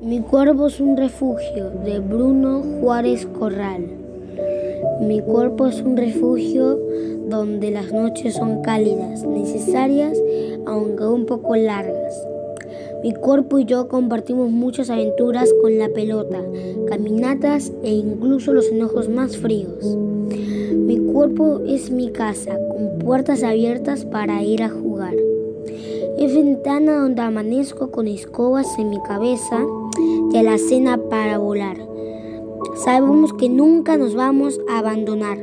Mi cuerpo es un refugio de Bruno Juárez Corral. Mi cuerpo es un refugio donde las noches son cálidas, necesarias, aunque un poco largas. Mi cuerpo y yo compartimos muchas aventuras con la pelota, caminatas e incluso los enojos más fríos. Mi cuerpo es mi casa, con puertas abiertas para ir a jugar. Es ventana donde amanezco con escobas en mi cabeza y la cena para volar. Sabemos que nunca nos vamos a abandonar.